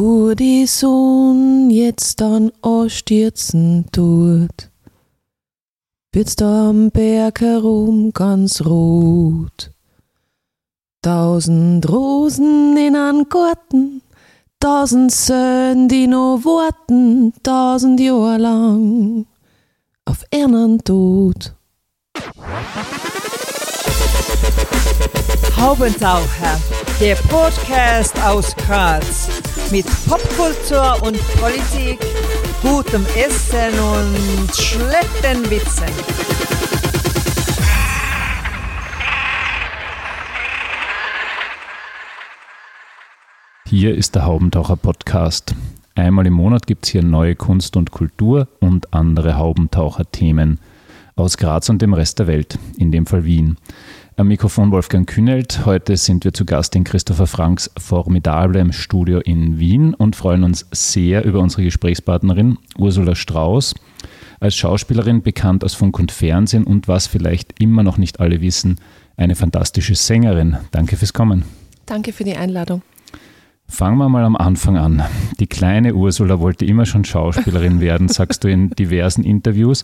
wo die Sonne jetzt dann ausstürzen tut, wird's da am Berg herum ganz rot. Tausend Rosen in einem Garten, tausend Söhne, die noch warten, tausend Jahre lang auf ihren Tod. Haubentaucher, der Podcast aus Graz mit Popkultur und Politik, gutem Essen und schlechten Witzen. Hier ist der Haubentaucher Podcast. Einmal im Monat gibt es hier neue Kunst und Kultur und andere Haubentaucher-Themen aus Graz und dem Rest der Welt, in dem Fall Wien. Am Mikrofon Wolfgang Kühnelt. Heute sind wir zu Gast in Christopher Franks formidablem Studio in Wien und freuen uns sehr über unsere Gesprächspartnerin Ursula Strauß. Als Schauspielerin bekannt aus Funk und Fernsehen und was vielleicht immer noch nicht alle wissen, eine fantastische Sängerin. Danke fürs Kommen. Danke für die Einladung. Fangen wir mal am Anfang an. Die kleine Ursula wollte immer schon Schauspielerin werden, sagst du in diversen Interviews.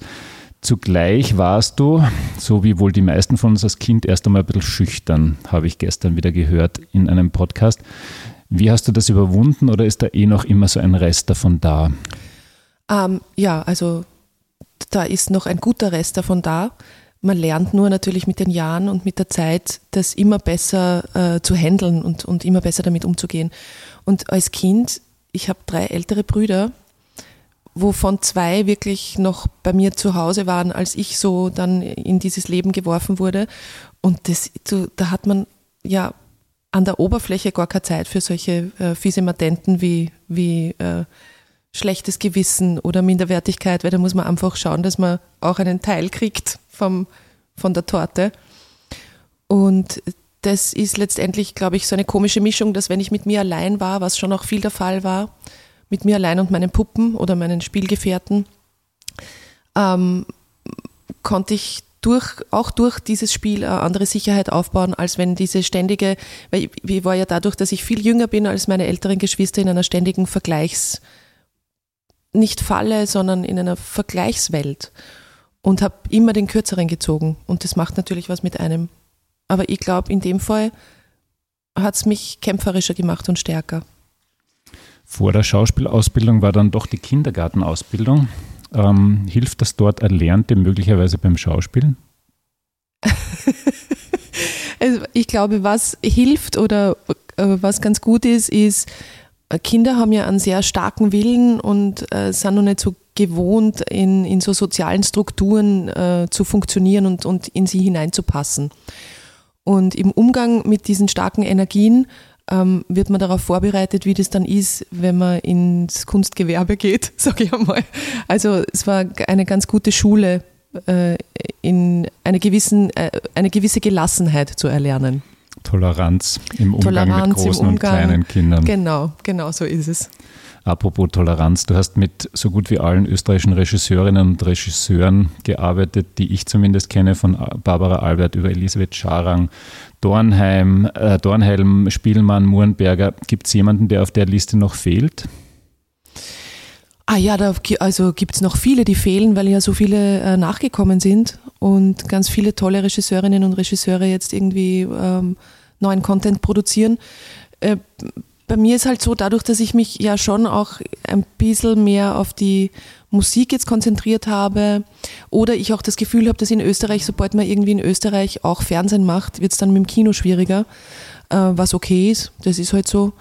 Zugleich warst du, so wie wohl die meisten von uns als Kind, erst einmal ein bisschen schüchtern, habe ich gestern wieder gehört in einem Podcast. Wie hast du das überwunden oder ist da eh noch immer so ein Rest davon da? Ähm, ja, also da ist noch ein guter Rest davon da. Man lernt nur natürlich mit den Jahren und mit der Zeit, das immer besser äh, zu handeln und, und immer besser damit umzugehen. Und als Kind, ich habe drei ältere Brüder, wovon zwei wirklich noch bei mir zu Hause waren, als ich so dann in dieses Leben geworfen wurde. Und das, da hat man ja an der Oberfläche gar keine Zeit für solche äh, fiese Matenten wie, wie äh, schlechtes Gewissen oder Minderwertigkeit, weil da muss man einfach schauen, dass man auch einen Teil kriegt vom, von der Torte. Und das ist letztendlich, glaube ich, so eine komische Mischung, dass wenn ich mit mir allein war, was schon auch viel der Fall war, mit mir allein und meinen Puppen oder meinen Spielgefährten, ähm, konnte ich durch, auch durch dieses Spiel eine andere Sicherheit aufbauen, als wenn diese ständige, weil ich war ja dadurch, dass ich viel jünger bin als meine älteren Geschwister in einer ständigen Vergleichs, nicht Falle, sondern in einer Vergleichswelt und habe immer den Kürzeren gezogen. Und das macht natürlich was mit einem. Aber ich glaube, in dem Fall hat es mich kämpferischer gemacht und stärker. Vor der Schauspielausbildung war dann doch die Kindergartenausbildung. Ähm, hilft das dort Erlernte möglicherweise beim Schauspielen? also ich glaube, was hilft oder äh, was ganz gut ist, ist, äh, Kinder haben ja einen sehr starken Willen und äh, sind noch nicht so gewohnt, in, in so sozialen Strukturen äh, zu funktionieren und, und in sie hineinzupassen. Und im Umgang mit diesen starken Energien ähm, wird man darauf vorbereitet, wie das dann ist, wenn man ins Kunstgewerbe geht, sage ich einmal. Also es war eine ganz gute Schule, äh, in eine, gewissen, äh, eine gewisse Gelassenheit zu erlernen. Toleranz im Umgang Toleranz mit großen Umgang, und kleinen Kindern. Genau, genau so ist es. Apropos Toleranz, du hast mit so gut wie allen österreichischen Regisseurinnen und Regisseuren gearbeitet, die ich zumindest kenne, von Barbara Albert über Elisabeth Scharang, Dornheim, äh, Dornhelm, Spielmann, Murenberger. Gibt es jemanden, der auf der Liste noch fehlt? Ah ja, da also gibt es noch viele, die fehlen, weil ja so viele äh, nachgekommen sind und ganz viele tolle Regisseurinnen und Regisseure jetzt irgendwie ähm, neuen Content produzieren. Äh, bei mir ist halt so, dadurch, dass ich mich ja schon auch ein bisschen mehr auf die Musik jetzt konzentriert habe oder ich auch das Gefühl habe, dass in Österreich, sobald man irgendwie in Österreich auch Fernsehen macht, wird es dann mit dem Kino schwieriger, äh, was okay ist. Das ist halt so.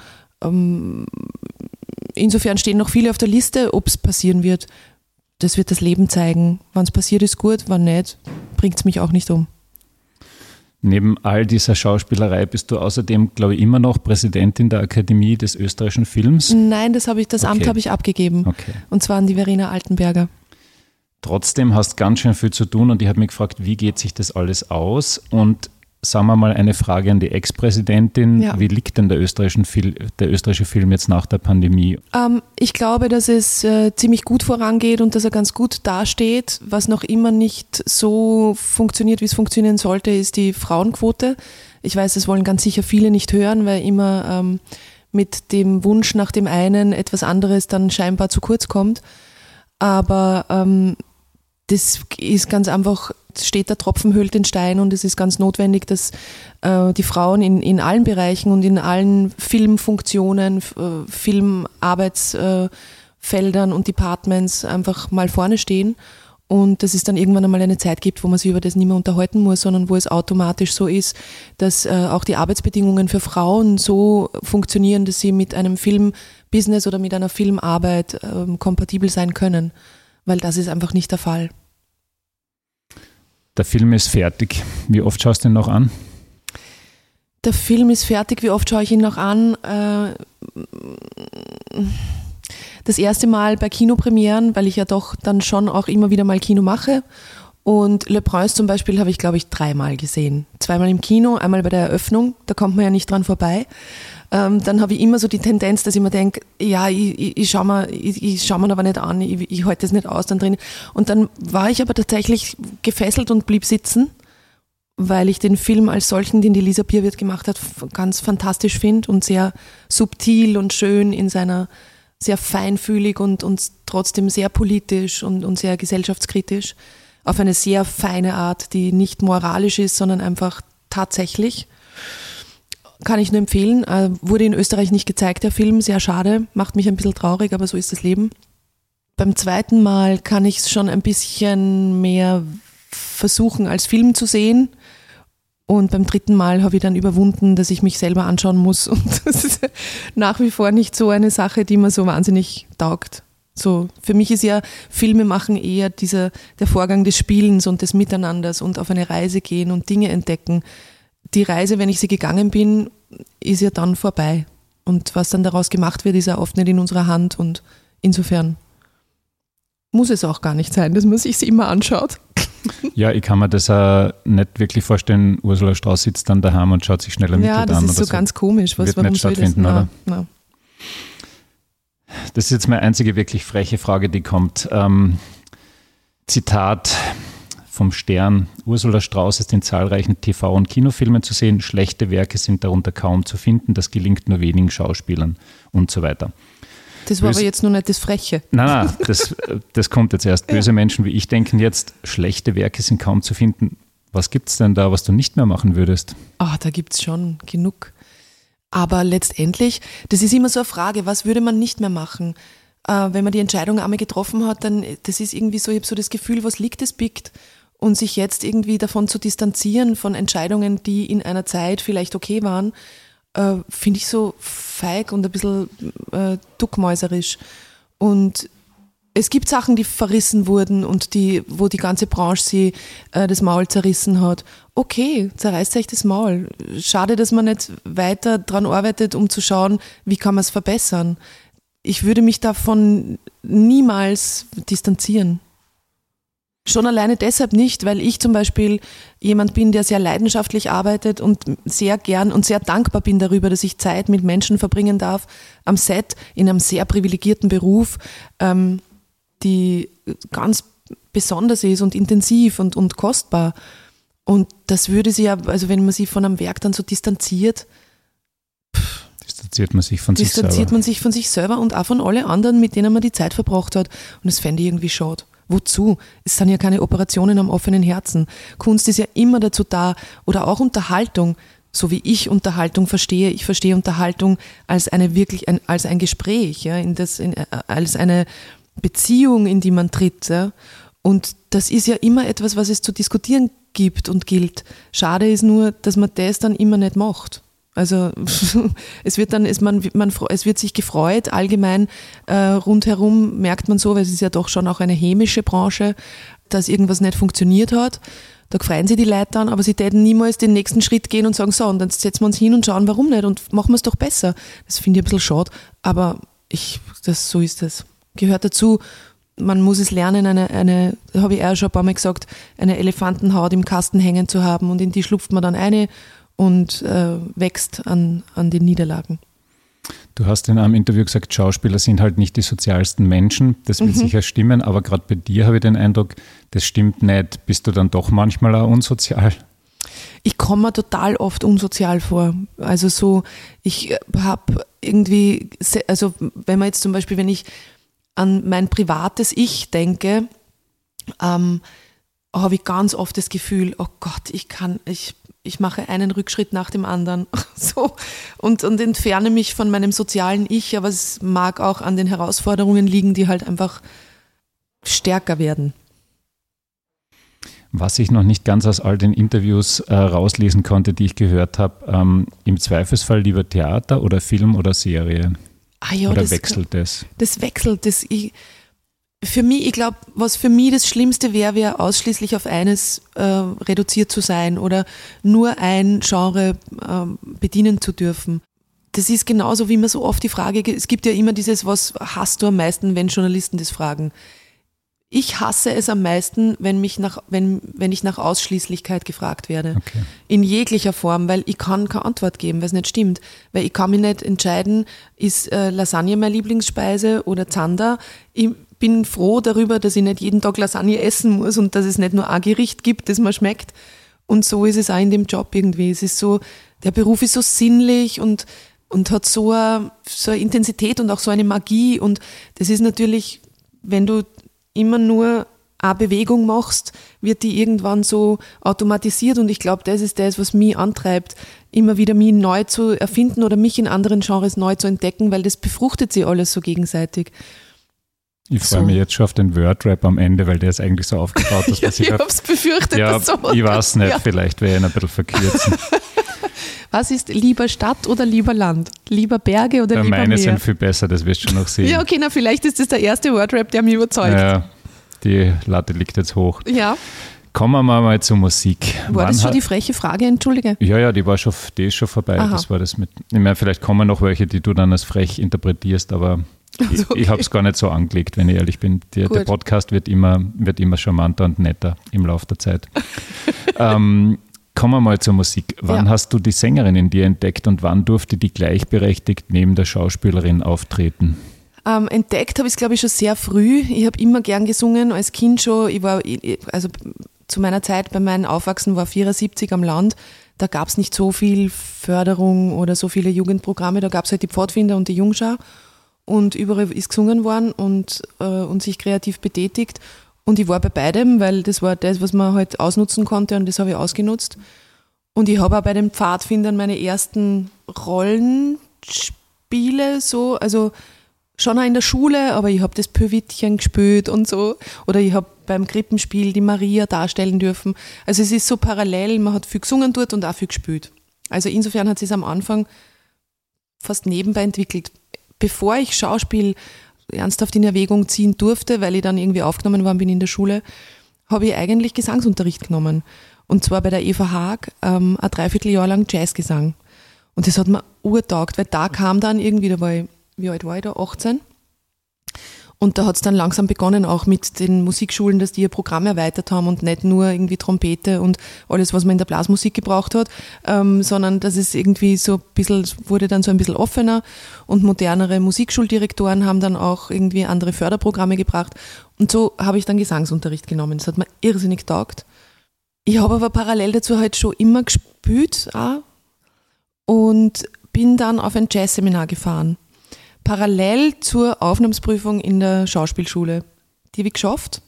Ähm, insofern stehen noch viele auf der Liste, ob es passieren wird. Das wird das Leben zeigen. Wann es passiert, ist gut, wann nicht, bringt es mich auch nicht um. Neben all dieser Schauspielerei bist du außerdem, glaube ich, immer noch Präsidentin der Akademie des österreichischen Films. Nein, das habe ich, das okay. Amt habe ich abgegeben. Okay. Und zwar an die Verena Altenberger. Trotzdem hast ganz schön viel zu tun und ich habe mich gefragt, wie geht sich das alles aus? Und sagen wir mal eine Frage an die Ex-Präsidentin. Ja. Wie liegt denn der, Fil der, österreichische Film jetzt nach der Pandemie? Ähm, ich glaube, dass es äh, ziemlich gut vorangeht und dass er ganz gut dasteht. Was noch immer nicht so funktioniert, wie es funktionieren sollte, ist die Frauenquote. Ich weiß, das wollen ganz sicher viele nicht hören, weil immer ähm, mit dem Wunsch nach dem einen etwas anderes dann scheinbar zu kurz kommt. Aber ähm, das ist ganz einfach, steht der Tropfen hüllt den Stein und es ist ganz notwendig, dass äh, die Frauen in, in allen Bereichen und in allen Filmfunktionen, äh, Filmarbeitsfeldern und Departments einfach mal vorne stehen. Und dass es dann irgendwann einmal eine Zeit gibt, wo man sich über das nicht mehr unterhalten muss, sondern wo es automatisch so ist, dass äh, auch die Arbeitsbedingungen für Frauen so funktionieren, dass sie mit einem Filmbusiness oder mit einer Filmarbeit äh, kompatibel sein können, weil das ist einfach nicht der Fall. Der Film ist fertig. Wie oft schaust du ihn noch an? Der Film ist fertig. Wie oft schaue ich ihn noch an? Äh, das erste Mal bei Kinopremieren, weil ich ja doch dann schon auch immer wieder mal Kino mache. Und Le Prince zum Beispiel habe ich, glaube ich, dreimal gesehen. Zweimal im Kino, einmal bei der Eröffnung, da kommt man ja nicht dran vorbei. Ähm, dann habe ich immer so die Tendenz, dass ich mir denke, ja, ich, ich, ich schaue mir, ich, ich mir aber nicht an, ich, ich halte das nicht aus dann drin. Und dann war ich aber tatsächlich gefesselt und blieb sitzen, weil ich den Film als solchen, den die Lisa Bierwirt gemacht hat, ganz fantastisch finde und sehr subtil und schön in seiner sehr feinfühlig und, und trotzdem sehr politisch und, und sehr gesellschaftskritisch. Auf eine sehr feine Art, die nicht moralisch ist, sondern einfach tatsächlich. Kann ich nur empfehlen. Äh, wurde in Österreich nicht gezeigt, der Film. Sehr schade. Macht mich ein bisschen traurig, aber so ist das Leben. Beim zweiten Mal kann ich es schon ein bisschen mehr versuchen, als Film zu sehen und beim dritten Mal habe ich dann überwunden, dass ich mich selber anschauen muss. Und das ist nach wie vor nicht so eine Sache, die mir so wahnsinnig taugt. So, für mich ist ja Filme machen eher dieser, der Vorgang des Spielens und des Miteinanders und auf eine Reise gehen und Dinge entdecken. Die Reise, wenn ich sie gegangen bin, ist ja dann vorbei. Und was dann daraus gemacht wird, ist ja oft nicht in unserer Hand und insofern muss es auch gar nicht sein, dass man sich sie immer anschaut. Ja, ich kann mir das auch nicht wirklich vorstellen. Ursula Strauß sitzt dann daheim und schaut sich schnell ein Ja, das ist so, so, ganz komisch. Was, Wird warum nicht stattfinden, das? oder? Na, na. Das ist jetzt meine einzige wirklich freche Frage, die kommt. Ähm, Zitat vom Stern. Ursula Strauß ist in zahlreichen TV- und Kinofilmen zu sehen. Schlechte Werke sind darunter kaum zu finden. Das gelingt nur wenigen Schauspielern und so weiter. Das war Böse, aber jetzt nur nicht das Freche. Nein, nein, das, das kommt jetzt erst. Böse ja. Menschen wie ich denken jetzt, schlechte Werke sind kaum zu finden. Was gibt es denn da, was du nicht mehr machen würdest? Ah, da gibt es schon genug. Aber letztendlich, das ist immer so eine Frage, was würde man nicht mehr machen? Äh, wenn man die Entscheidung einmal getroffen hat, dann, das ist irgendwie so, ich habe so das Gefühl, was liegt, es biegt. Und sich jetzt irgendwie davon zu distanzieren, von Entscheidungen, die in einer Zeit vielleicht okay waren, äh, finde ich so feig und ein bisschen äh, duckmäuserisch. Und es gibt Sachen, die verrissen wurden und die, wo die ganze Branche sie äh, das Maul zerrissen hat. Okay, zerreißt euch das Maul. Schade, dass man nicht weiter dran arbeitet, um zu schauen, wie kann man es verbessern. Ich würde mich davon niemals distanzieren. Schon alleine deshalb nicht, weil ich zum Beispiel jemand bin, der sehr leidenschaftlich arbeitet und sehr gern und sehr dankbar bin darüber, dass ich Zeit mit Menschen verbringen darf am Set in einem sehr privilegierten Beruf, ähm, die ganz besonders ist und intensiv und, und kostbar. Und das würde sie ja, also wenn man sich von einem Werk dann so distanziert, distanziert man sich von sich selber. Distanziert man sich von sich selber und auch von allen anderen, mit denen man die Zeit verbracht hat. Und das fände ich irgendwie schade. Wozu? Es sind ja keine Operationen am offenen Herzen. Kunst ist ja immer dazu da oder auch Unterhaltung, so wie ich Unterhaltung verstehe. Ich verstehe Unterhaltung als eine wirklich ein, als ein Gespräch, ja, in das, in, äh, als eine Beziehung, in die man tritt. Ja. Und das ist ja immer etwas, was es zu diskutieren gibt und gilt. Schade ist nur, dass man das dann immer nicht macht. Also es wird dann, es, man, man, es wird sich gefreut, allgemein äh, rundherum merkt man so, weil es ist ja doch schon auch eine hämische Branche, dass irgendwas nicht funktioniert hat. Da freuen sich die Leute dann, aber sie täten niemals den nächsten Schritt gehen und sagen, so, und dann setzen wir uns hin und schauen, warum nicht und machen wir es doch besser. Das finde ich ein bisschen schade, aber ich, das, so ist das. Gehört dazu, man muss es lernen, eine, eine habe ich auch schon ein paar Mal gesagt, eine Elefantenhaut im Kasten hängen zu haben und in die schlupft man dann eine und äh, wächst an, an den Niederlagen. Du hast in einem Interview gesagt, Schauspieler sind halt nicht die sozialsten Menschen. Das wird mhm. sicher stimmen, aber gerade bei dir habe ich den Eindruck, das stimmt nicht. Bist du dann doch manchmal auch unsozial? Ich komme mir total oft unsozial vor. Also so, ich habe irgendwie, also wenn man jetzt zum Beispiel, wenn ich an mein privates Ich denke, ähm, habe ich ganz oft das Gefühl, oh Gott, ich kann, ich, ich mache einen Rückschritt nach dem anderen so und, und entferne mich von meinem sozialen Ich, aber es mag auch an den Herausforderungen liegen, die halt einfach stärker werden. Was ich noch nicht ganz aus all den Interviews äh, rauslesen konnte, die ich gehört habe, ähm, im Zweifelsfall lieber Theater oder Film oder Serie? Ah ja, oder das, wechselt das? Das wechselt. Das, ich, für mich, ich glaube, was für mich das Schlimmste wäre, wäre ausschließlich auf eines äh, reduziert zu sein oder nur ein Genre äh, bedienen zu dürfen. Das ist genauso, wie man so oft die Frage, es gibt ja immer dieses, was hast du am meisten, wenn Journalisten das fragen? Ich hasse es am meisten, wenn, mich nach, wenn, wenn ich nach Ausschließlichkeit gefragt werde. Okay. In jeglicher Form, weil ich kann keine Antwort geben, weil es nicht stimmt. Weil ich kann mich nicht entscheiden, ist äh, Lasagne meine Lieblingsspeise oder Zander. Ich bin froh darüber, dass ich nicht jeden Tag Lasagne essen muss und dass es nicht nur ein Gericht gibt, das mir schmeckt. Und so ist es auch in dem Job irgendwie. Es ist so, der Beruf ist so sinnlich und, und hat so eine, so eine Intensität und auch so eine Magie. Und das ist natürlich, wenn du immer nur eine Bewegung machst, wird die irgendwann so automatisiert und ich glaube, das ist das, was mich antreibt, immer wieder mich neu zu erfinden oder mich in anderen Genres neu zu entdecken, weil das befruchtet sie alles so gegenseitig. Ich freue so. mich jetzt schon auf den Word-Rap am Ende, weil der ist eigentlich so aufgebaut, dass ja, ich. Ich hab's befürchtet. Ja, so ich weiß nicht, ja. vielleicht wäre ich ein bisschen verkürzen. Was ist lieber Stadt oder lieber Land? Lieber Berge oder ja, lieber meine Meer? sind viel besser, das wirst du schon noch sehen. Ja, okay, na vielleicht ist das der erste Wordrap, der mich überzeugt. Ja, die Latte liegt jetzt hoch. Ja. Kommen wir mal zur Musik. War Wann das schon die freche Frage, entschuldige? Ja, ja, die war schon, die ist schon vorbei. Aha. Das war das mit. Ich meine, vielleicht kommen noch welche, die du dann als frech interpretierst, aber also, okay. ich, habe es gar nicht so angelegt, wenn ich ehrlich bin. Der, der, Podcast wird immer, wird immer charmanter und netter im Laufe der Zeit. ähm, Kommen wir mal zur Musik. Wann ja. hast du die Sängerin in dir entdeckt und wann durfte die gleichberechtigt neben der Schauspielerin auftreten? Ähm, entdeckt habe ich es, glaube ich, schon sehr früh. Ich habe immer gern gesungen, als Kind schon. Ich war, also zu meiner Zeit bei meinem Aufwachsen war 74 am Land. Da gab es nicht so viel Förderung oder so viele Jugendprogramme. Da gab es halt die Pfadfinder und die Jungschau. Und überall ist gesungen worden und, äh, und sich kreativ betätigt. Und ich war bei beidem, weil das war das, was man halt ausnutzen konnte und das habe ich ausgenutzt. Und ich habe auch bei den Pfadfindern meine ersten Rollenspiele so, also schon auch in der Schule, aber ich habe das Pöwittchen gespielt und so. Oder ich habe beim Krippenspiel die Maria darstellen dürfen. Also es ist so parallel, man hat viel gesungen dort und auch viel gespielt. Also insofern hat es am Anfang fast nebenbei entwickelt. Bevor ich Schauspiel ernsthaft in Erwägung ziehen durfte, weil ich dann irgendwie aufgenommen worden bin in der Schule, habe ich eigentlich Gesangsunterricht genommen. Und zwar bei der Eva Haag ähm, ein Dreivierteljahr lang Jazzgesang. Und das hat mir urtaugt, weil da kam dann irgendwie, da war ich, wie alt war ich da? 18? Und da hat es dann langsam begonnen, auch mit den Musikschulen, dass die ihr Programm erweitert haben und nicht nur irgendwie Trompete und alles, was man in der Blasmusik gebraucht hat, ähm, sondern dass es irgendwie so ein bisschen, wurde dann so ein bisschen offener und modernere Musikschuldirektoren haben dann auch irgendwie andere Förderprogramme gebracht. Und so habe ich dann Gesangsunterricht genommen. Das hat mir irrsinnig taugt. Ich habe aber parallel dazu halt schon immer gespielt auch und bin dann auf ein Jazzseminar gefahren parallel zur Aufnahmsprüfung in der Schauspielschule. Die habe ich geschafft.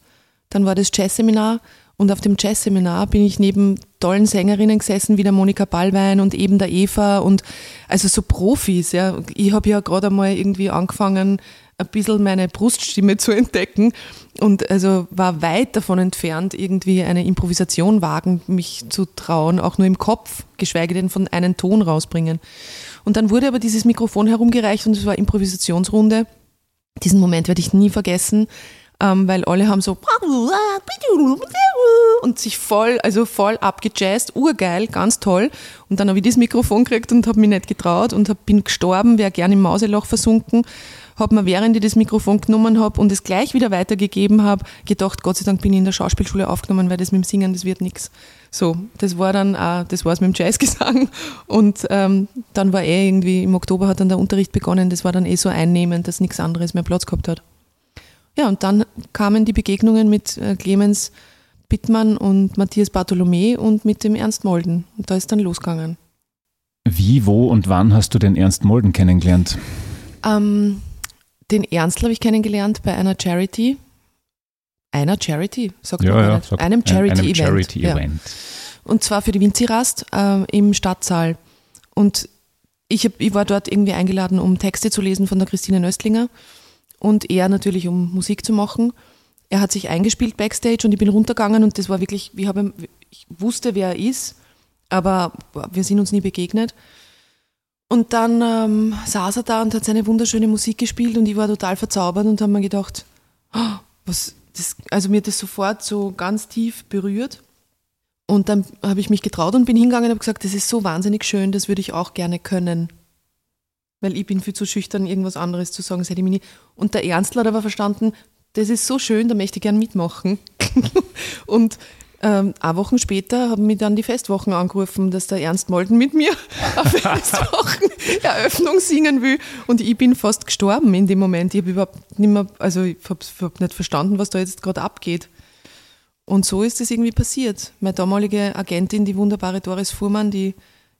Dann war das Jazzseminar und auf dem Jazzseminar bin ich neben tollen Sängerinnen gesessen, wie der Monika Ballwein und eben der Eva und also so Profis. Ja. Ich habe ja gerade einmal irgendwie angefangen, ein bisschen meine Bruststimme zu entdecken und also war weit davon entfernt, irgendwie eine Improvisation wagen, mich zu trauen, auch nur im Kopf, geschweige denn von einem Ton rausbringen. Und dann wurde aber dieses Mikrofon herumgereicht und es war Improvisationsrunde. Diesen Moment werde ich nie vergessen, ähm, weil alle haben so und sich voll, also voll abgejazzt, urgeil, ganz toll. Und dann habe ich das Mikrofon gekriegt und habe mich nicht getraut und hab, bin gestorben, wäre gerne im Mauseloch versunken habe mir, während ich das Mikrofon genommen habe und es gleich wieder weitergegeben habe, gedacht, Gott sei Dank bin ich in der Schauspielschule aufgenommen, weil das mit dem Singen, das wird nichts. So, das war dann auch, das war es mit dem Jazzgesang und ähm, dann war eh irgendwie, im Oktober hat dann der Unterricht begonnen, das war dann eh so einnehmend, dass nichts anderes mehr Platz gehabt hat. Ja, und dann kamen die Begegnungen mit äh, Clemens Bittmann und Matthias Bartholomä und mit dem Ernst Molden. Und da ist dann losgegangen. Wie, wo und wann hast du den Ernst Molden kennengelernt? Ähm, den Ernstl habe ich kennengelernt bei einer Charity. Einer Charity, sagt Ja, man ja, sagt- einem ein- einem Charity-Event. ja. Charity-Event. Und zwar für die Winzirast äh, im Stadtsaal. Und ich, hab, ich war dort irgendwie eingeladen, um Texte zu lesen von der Christine Nöstlinger und er natürlich, um Musik zu machen. Er hat sich eingespielt backstage und ich bin runtergegangen und das war wirklich, ich, habe, ich wusste, wer er ist, aber wir sind uns nie begegnet. Und dann ähm, saß er da und hat seine wunderschöne Musik gespielt und ich war total verzaubert und habe mir gedacht, "Ah, was, das, also mir hat das sofort so ganz tief berührt. Und dann habe ich mich getraut und bin hingegangen und habe gesagt, das ist so wahnsinnig schön, das würde ich auch gerne können. Weil ich bin viel zu schüchtern, irgendwas anderes zu sagen, das hätte ich mir nie. Und der Ernstler hat aber verstanden, das ist so schön, da möchte ich gern mitmachen. und ähm, ein Wochen später haben mich dann die Festwochen angerufen, dass der Ernst Molden mit mir auf Festwochen Eröffnung singen will. Und ich bin fast gestorben in dem Moment. Ich habe überhaupt nicht mehr, also ich habe hab nicht verstanden, was da jetzt gerade abgeht. Und so ist es irgendwie passiert. Meine damalige Agentin, die wunderbare Doris Fuhrmann, die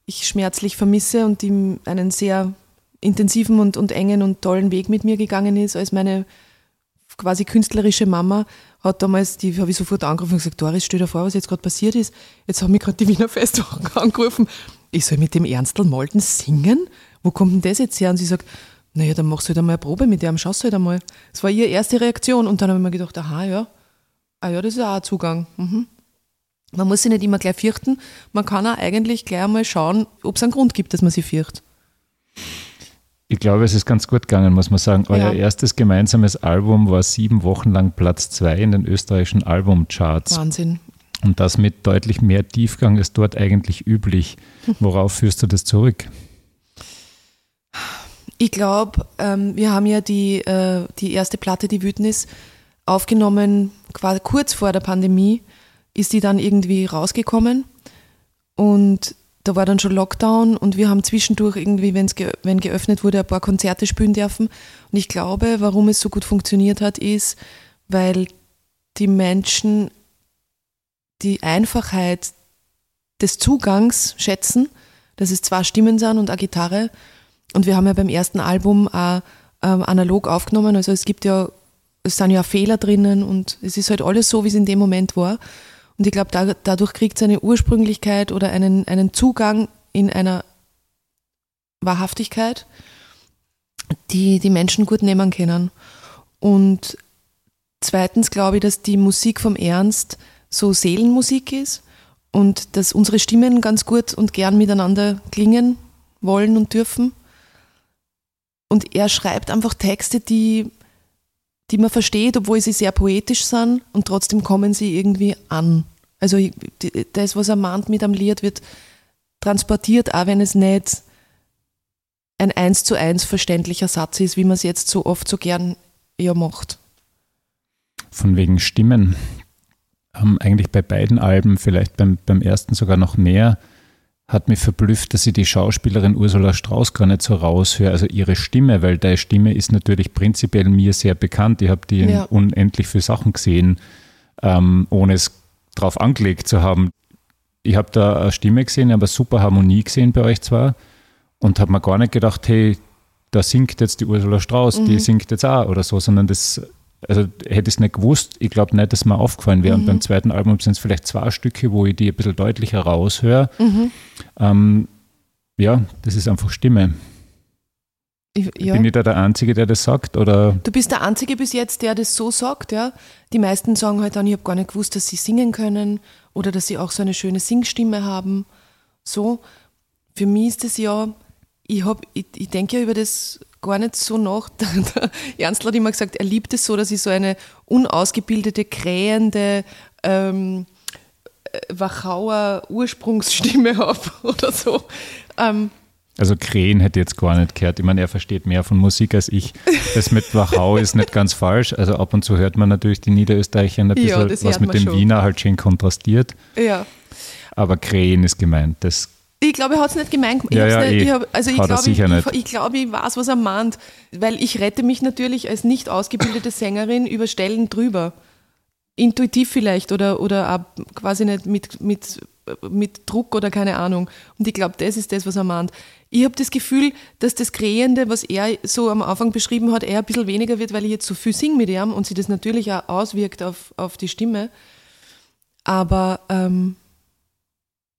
ich schmerzlich vermisse und die einen sehr intensiven und, und engen und tollen Weg mit mir gegangen ist, als meine quasi künstlerische Mama, hat damals, die habe ich sofort angerufen und gesagt, Doris, stell dir vor, was jetzt gerade passiert ist. Jetzt haben mich gerade die Wiener Festwochen angerufen. Ich soll mit dem Ernstl Molden singen? Wo kommt denn das jetzt her? Und sie sagt, naja, dann machst du halt einmal eine Probe mit dem, schaust du halt einmal. Das war ihre erste Reaktion. Und dann habe ich mir gedacht, aha, ja, Ah ja, das ist auch ein Zugang. Mhm. Man muss sich nicht immer gleich fürchten. Man kann auch eigentlich gleich einmal schauen, ob es einen Grund gibt, dass man sich fürchtet. Ich glaube, es ist ganz gut gegangen, muss man sagen. Euer Ja. erstes gemeinsames Album war sieben Wochen lang Platz zwei in den österreichischen Albumcharts. Wahnsinn. Und das mit deutlich mehr Tiefgang ist dort eigentlich üblich. Worauf führst du das zurück? Ich glaube, ähm, wir haben ja die, äh, die erste Platte, die Wütnis, aufgenommen, quasi kurz vor der Pandemie, ist die dann irgendwie rausgekommen. Und da war dann schon Lockdown und wir haben zwischendurch irgendwie, ge wenn geöffnet wurde, ein paar Konzerte spielen dürfen. Und ich glaube, warum es so gut funktioniert hat, ist, weil die Menschen die Einfachheit des Zugangs schätzen, dass es zwei Stimmen sind und eine Gitarre. Und wir haben ja beim ersten Album auch ähm, analog aufgenommen. Also es gibt ja, es sind ja Fehler drinnen und es ist halt alles so, wie es in dem Moment war. Und ich glaube, da, dadurch kriegt es eine Ursprünglichkeit oder einen, einen Zugang in einer Wahrhaftigkeit, die die Menschen gut nehmen können. Und zweitens glaube ich, dass die Musik vom Ernst so Seelenmusik ist und dass unsere Stimmen ganz gut und gern miteinander klingen wollen und dürfen. Und er schreibt einfach Texte, die, die man versteht, obwohl sie sehr poetisch sind und trotzdem kommen sie irgendwie an. Also das, was er mahnt mit am Lied, wird transportiert, auch wenn es nicht ein eins zu eins verständlicher Satz ist, wie man es jetzt so oft so gern ja macht. Von wegen Stimmen. Ähm, eigentlich bei beiden Alben, vielleicht beim, beim ersten sogar noch mehr, hat mich verblüfft, dass ich die Schauspielerin Ursula Strauß gar nicht so raushöre. Also ihre Stimme, weil deine Stimme ist natürlich prinzipiell mir sehr bekannt. Ich habe die in Ja. unendlich viele Sachen gesehen, ähm, ohne es drauf angelegt zu haben. Ich habe da eine Stimme gesehen, aber super Harmonie gesehen bei euch zwar und habe mir gar nicht gedacht, hey, da singt jetzt die Ursula Strauß, die singt jetzt auch oder so, sondern das, also hätte ich es nicht gewusst, ich glaube nicht, dass mir aufgefallen wäre. Und beim zweiten Album sind es vielleicht zwei Stücke, wo ich die ein bisschen deutlicher raushöre. Ähm, ja, das ist einfach Stimme. Ich, ja. Bin ich da der Einzige, der das sagt? Oder Du bist der Einzige bis jetzt, der das so sagt, ja. Die meisten sagen halt dann, ich habe gar nicht gewusst, dass sie singen können oder dass sie auch so eine schöne Singstimme haben. So. Für mich ist das ja, ich, hab, ich, ich denke ja über das gar nicht so nach. Der, Ernstl hat immer gesagt, er liebt es so, dass ich so eine unausgebildete, krähende, ähm, äh, Wachauer Ursprungsstimme habe oder so. Ähm, also Krähen hätte ich jetzt gar nicht gehört. Ich meine, er versteht mehr von Musik als ich. Das mit Wachau ist nicht ganz falsch. Also ab und zu hört man natürlich die Niederösterreicher ein Ja, bisschen, das was mit dem schon. Wiener halt schön kontrastiert. ja. Aber Krähen ist gemeint. Das Ich glaube, er hat es nicht gemeint. Ich Ja, ja, nicht, eh. ich hab, also ich glaube, ich, ich, glaube, ich weiß, was er meint. Weil ich rette mich natürlich als nicht ausgebildete Sängerin über Stellen drüber. intuitiv vielleicht oder, oder auch quasi nicht mit, mit, mit Druck oder keine Ahnung. Und ich glaube, das ist das, was er meint. Ich habe das Gefühl, dass das Krähende, was er so am Anfang beschrieben hat, eher ein bisschen weniger wird, weil ich jetzt so viel singe mit ihm und sich das natürlich auch auswirkt auf, auf die Stimme. Aber ähm,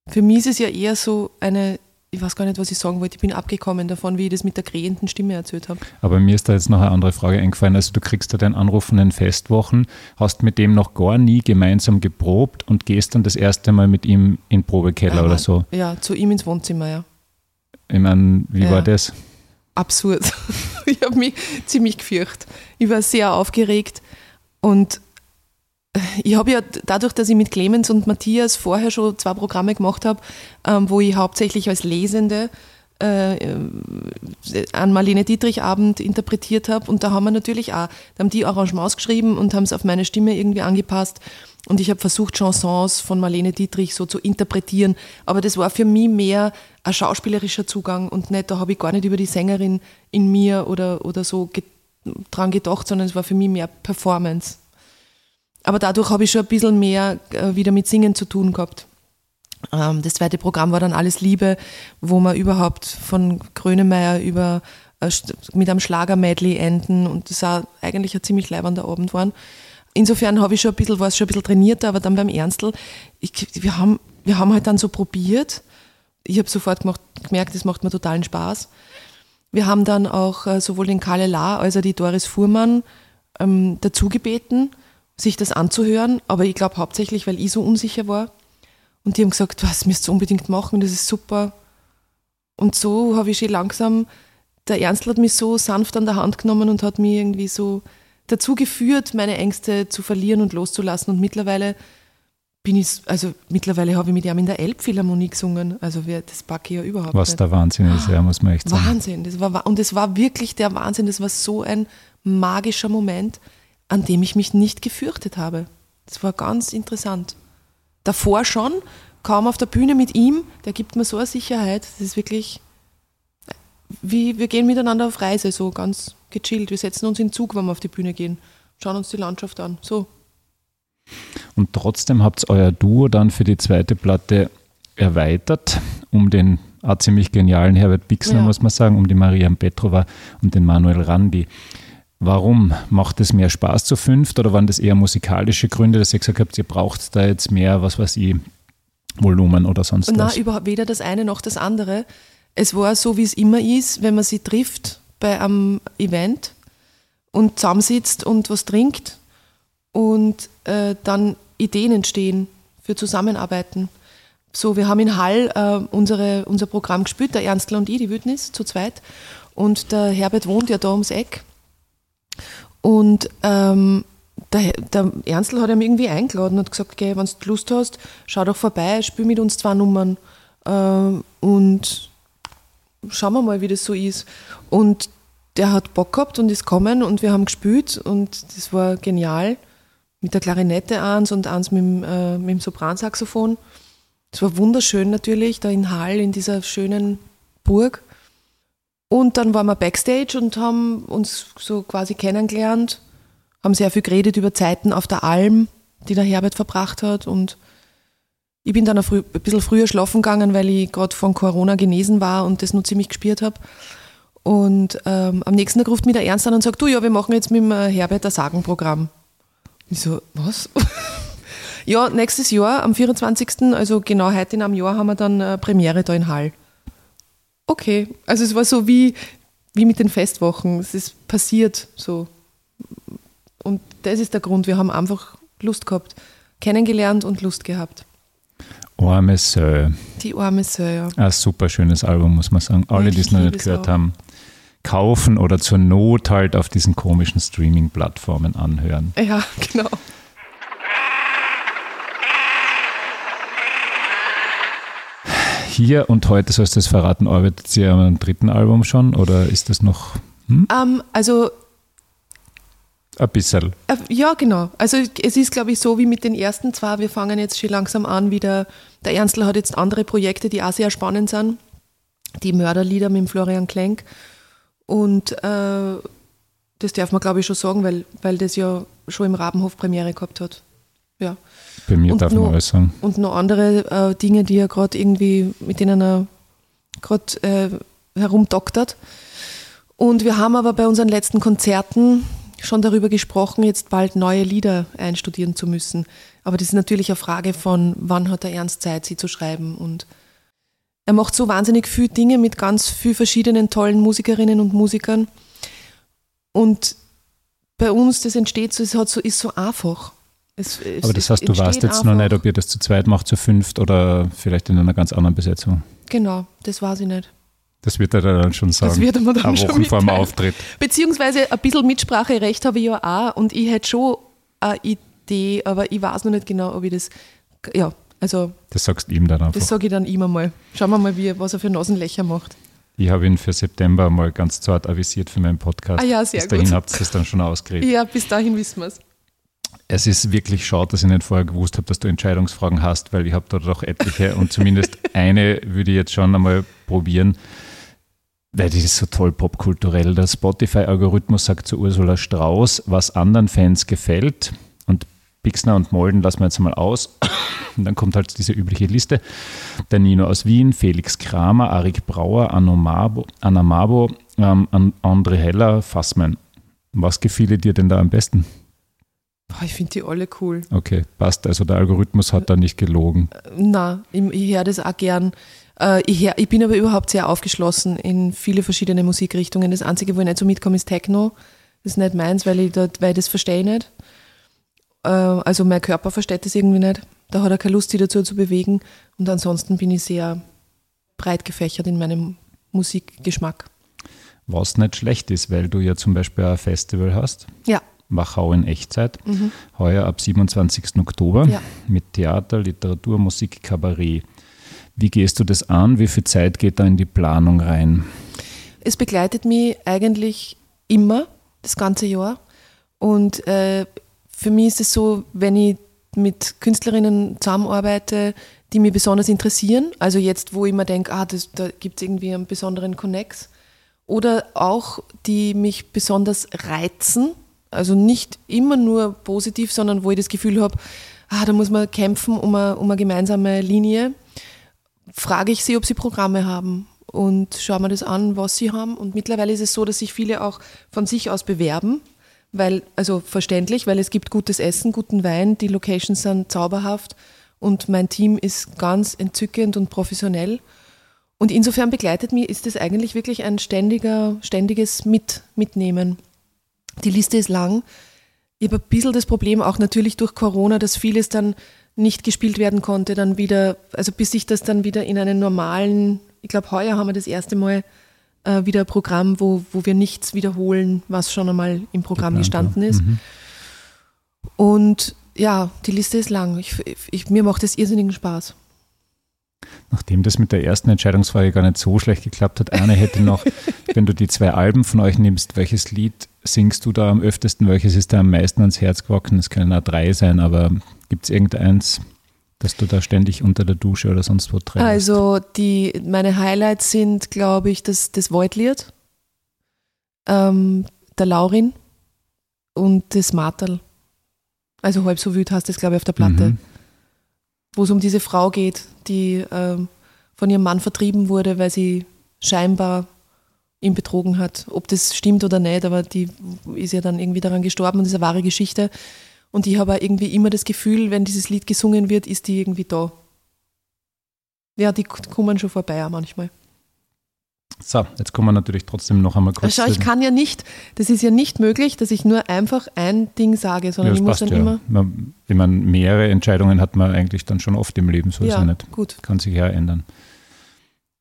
für mich ist es ja eher so eine ich weiß gar nicht, was ich sagen wollte. Ich bin abgekommen davon, wie ich das mit der krähenden Stimme erzählt habe. Aber mir ist da jetzt noch eine andere Frage eingefallen. Also du kriegst da den Anruf von den Festwochen, hast mit dem noch gar nie gemeinsam geprobt und gehst dann das erste Mal mit ihm in den Probekeller Aha, oder so. Ja, zu ihm ins Wohnzimmer, ja. Ich meine, wie Ja. war das? Absurd. ich habe mich ziemlich gefürchtet. Ich war sehr aufgeregt und ich habe ja dadurch, dass ich mit Clemens und Matthias vorher schon zwei Programme gemacht habe, ähm, wo ich hauptsächlich als Lesende äh, äh, an Marlene Dietrich Abend interpretiert habe und da haben wir natürlich auch, da haben die Arrangements geschrieben und haben es auf meine Stimme irgendwie angepasst und ich habe versucht Chansons von Marlene Dietrich so zu interpretieren, aber das war für mich mehr ein schauspielerischer Zugang und nicht, da habe ich gar nicht über die Sängerin in mir oder, oder so ge dran gedacht, sondern es war für mich mehr Performance. Aber dadurch habe ich schon ein bisschen mehr äh, wieder mit Singen zu tun gehabt. Ähm, das zweite Programm war dann Alles Liebe, wo wir überhaupt von Grönemeyer über äh, mit einem Schlager-Medley enden und das auch eigentlich ein ziemlich leibender Abend waren. Insofern habe ich schon ein bisschen, war es schon ein bisschen trainierter, aber dann beim Ernstl, ich, wir, haben, wir haben halt dann so probiert. Ich habe sofort gemacht, gemerkt, das macht mir totalen Spaß. Wir haben dann auch äh, sowohl den Kalle La als auch die Doris Fuhrmann ähm, dazu gebeten, sich das anzuhören, aber ich glaube hauptsächlich, weil ich so unsicher war. Und die haben gesagt, was müsst ihr unbedingt machen, das ist super. Und so habe ich schon langsam, der Ernstl hat mich so sanft an der Hand genommen und hat mich irgendwie so dazu geführt, meine Ängste zu verlieren und loszulassen. Und mittlerweile bin ich, also mittlerweile habe ich mit ihm in der Elbphilharmonie gesungen. Also das packe ich ja überhaupt Was nicht. der Wahnsinn ist, ja, muss man echt sagen. Wahnsinn. Das war, wa- und es war wirklich der Wahnsinn. Das war so ein magischer Moment, an dem ich mich nicht gefürchtet habe. Das war ganz interessant. Davor schon, kaum auf der Bühne mit ihm, der gibt mir so eine Sicherheit. Das ist wirklich, wie wir gehen miteinander auf Reise, so ganz gechillt. Wir setzen uns in Zug, wenn wir auf die Bühne gehen, schauen uns die Landschaft an. So. Und trotzdem habt ihr euer Duo dann für die zweite Platte erweitert, um den ziemlich genialen Herbert Bixner, Ja. muss man sagen, um die Mariam Petrova und den Manuel Randi. Warum? Macht es mehr Spaß zu fünft oder waren das eher musikalische Gründe, dass ihr gesagt habt, ihr braucht da jetzt mehr, was weiß ich, Volumen oder sonst Na, was? überhaupt weder das eine noch das andere. Es war so, wie es immer ist, wenn man sie trifft bei einem Event und zusammensitzt und was trinkt und äh, dann Ideen entstehen für Zusammenarbeiten. So, wir haben in Hall äh, unsere, unser Programm gespielt, der Ernstl und ich, die Wildnis, zu zweit. Und der Herbert wohnt ja da ums Eck. Und ähm, der, der Ernstl hat ihm irgendwie eingeladen und gesagt, okay, wenn du Lust hast, schau doch vorbei, spiel mit uns zwei Nummern ähm, und schauen wir mal, wie das so ist. Und der hat Bock gehabt und ist gekommen und wir haben gespielt und das war genial. Mit der Klarinette eins und eins mit dem, äh, mit dem Sopransaxophon. Es war wunderschön natürlich, da in Hall, in dieser schönen Burg. Und dann waren wir Backstage und haben uns so quasi kennengelernt, haben sehr viel geredet über Zeiten auf der Alm, die der Herbert verbracht hat. Und ich bin dann ein, bisschen früher schlafen gegangen, weil ich gerade von Corona genesen war und das nur ziemlich gespürt habe. Und ähm, am nächsten Tag ruft mich der Ernst an und sagt, du, ja, wir machen jetzt mit dem äh, Herbert ein Sagenprogramm. Ich so, was? ja, nächstes Jahr, am 24., also genau heute in einem Jahr, haben wir dann äh, Premiere da in Hall. Okay, also es war so wie, wie mit den Festwochen. Es ist passiert so. Und das ist der Grund. Wir haben einfach Lust gehabt. Kennengelernt und Lust gehabt. Arme Sö. Die arme Sir, ja. Ein super schönes Album, muss man sagen. Alle, die es noch nicht gehört auch. haben, kaufen oder zur Not halt auf diesen komischen Streaming-Plattformen anhören. Ja, genau. Hier und heute sollst du es verraten, arbeitet ihr am dritten Album schon oder ist das noch Ähm, also ein bisschen? Äh, Ja, genau. Also es ist, glaube ich, so wie mit den ersten zwei. Wir fangen jetzt schon langsam an, wieder. Der Ernstl hat jetzt andere Projekte, die auch sehr spannend sind. Die Mörderlieder mit Florian Klenk. Und äh, das darf man, glaube ich, schon sagen, weil, weil das ja schon im Rabenhof Premiere gehabt hat. Ja. Bei mir Und darf man nur- alles sagen. Und noch andere äh, Dinge, die er gerade irgendwie, mit denen er gerade äh, herumdoktert. Und wir haben aber bei unseren letzten Konzerten schon darüber gesprochen, jetzt bald neue Lieder einstudieren zu müssen. Aber das ist natürlich eine Frage von, wann hat er ernst Zeit, sie zu schreiben. Und er macht so wahnsinnig viele Dinge mit ganz vielen verschiedenen tollen Musikerinnen und Musikern. Und bei uns, das entsteht so, es hat so, ist so einfach. Es, es, Aber das heißt, du weißt jetzt noch nicht, ob ihr das zu zweit macht, zu fünft oder vielleicht in einer ganz anderen Besetzung. Genau, das weiß ich nicht. Das wird er dann schon sagen. Das wird er mir dann schon Wochen vor dem. Auftritt. Beziehungsweise ein bisschen Mitspracherecht habe ich ja auch und ich hätte schon eine Idee, aber ich weiß noch nicht genau, ob ich das. Ja, also Das sagst du ihm dann einfach. das sage ich dann ihm einmal. Schauen wir mal, wie, was er für Nasenlöcher macht. Ich habe ihn für September mal ganz zart avisiert für meinen Podcast. Ah ja, sehr Bis dahin gut. habt ihr es dann schon ausgeredet. Ja, bis dahin wissen wir es. Es ist wirklich schade, dass ich nicht vorher gewusst habe, dass du Entscheidungsfragen hast, weil ich habe da doch etliche und zumindest eine würde ich jetzt schon einmal probieren, weil die ist so toll popkulturell. Der Spotify-Algorithmus sagt zu Ursula Strauß, was anderen Fans gefällt und Pixner und Molden lassen wir jetzt mal aus. Und dann kommt halt diese übliche Liste. Der Nino aus Wien, Felix Kramer, Arik Brauer, Anno Mabo, Anna Mabo, ähm, An- André Heller, Fassmann. Was gefiele dir denn da am besten? Boah, ich finde die alle cool. Okay, passt. Also der Algorithmus hat da nicht gelogen. Na, ich, ich höre das auch gern. Äh, ich, hör, ich bin aber überhaupt sehr aufgeschlossen in viele verschiedene Musikrichtungen. Das Einzige, wo ich nicht so mitkomme, ist Techno. Das ist nicht meins, weil ich, dort, weil ich das verstehe ich nicht. Äh, also mein Körper versteht das irgendwie nicht. Da hat er keine Lust, sich dazu zu bewegen. Und ansonsten bin ich sehr breit gefächert in meinem Musikgeschmack. Was nicht schlecht ist, weil du ja zum Beispiel ein Festival hast, Ja, Wachau in Echtzeit, heuer ab 27. Oktober Ja. mit Theater, Literatur, Musik, Kabarett. Wie gehst du das an? Wie viel Zeit geht da in die Planung rein? es begleitet mich eigentlich immer, das ganze Jahr. Und äh, für mich ist es so, wenn ich mit Künstlerinnen zusammenarbeite, die mich besonders interessieren, also jetzt, wo ich mir denke, ah, das, da gibt es irgendwie einen besonderen Connex, oder auch, die mich besonders reizen, also nicht immer nur positiv, sondern wo ich das Gefühl habe, ah, da muss man kämpfen um eine, um eine gemeinsame Linie, frage ich sie, ob sie Programme haben und schaue mir das an, was sie haben. Und mittlerweile ist es so, dass sich viele auch von sich aus bewerben, weil, also verständlich, weil es gibt gutes Essen, guten Wein, die Locations sind zauberhaft und mein Team ist ganz entzückend und professionell. Und insofern begleitet mich, ist es eigentlich wirklich ein ständiger, ständiges Mit, Mitnehmen. Die Liste ist lang. Ich habe ein bisschen das Problem, auch natürlich durch Corona, dass vieles dann nicht gespielt werden konnte, dann wieder, also bis sich das dann wieder in einen normalen, ich glaube, heuer haben wir das erste Mal äh, wieder ein Programm, wo, wo wir nichts wiederholen, was schon einmal im Programm Geplant gestanden ist. Mhm. Und ja, die Liste ist lang. Ich, ich, mir macht es irrsinnigen Spaß. Nachdem das mit der ersten Entscheidungsfrage gar nicht so schlecht geklappt hat, eine hätte noch, wenn du die zwei Alben von euch nimmst, welches Lied singst du da am öftesten? Welches ist da am meisten ans Herz gewachsen? Es können auch drei sein, aber gibt es irgendeins, dass du da ständig unter der Dusche oder sonst wo treibst? Also die, meine Highlights sind, glaube ich, das, das Voidlied, ähm, der Laurin und das Marterl. Also halb so wüt heißt das, glaube ich, auf der Platte. Mhm. Wo es um diese Frau geht, die ähm, von ihrem Mann vertrieben wurde, weil sie scheinbar ihn betrogen hat. Ob das stimmt oder nicht, aber die ist ja dann irgendwie daran gestorben und ist eine wahre Geschichte. Und ich habe irgendwie immer das Gefühl, wenn dieses Lied gesungen wird, ist die irgendwie da. Ja, die kommen schon vorbei auch manchmal. So, jetzt kommen wir natürlich trotzdem noch einmal kurz. Schau, ich kann ja nicht, das ist ja nicht möglich, dass ich nur einfach ein Ding sage, ja, sondern das ich muss dann ja. immer. Man, ich meine, mehrere Entscheidungen hat man eigentlich dann schon oft im Leben, so ist Ja, ja nicht. gut. Kann sich ja ändern.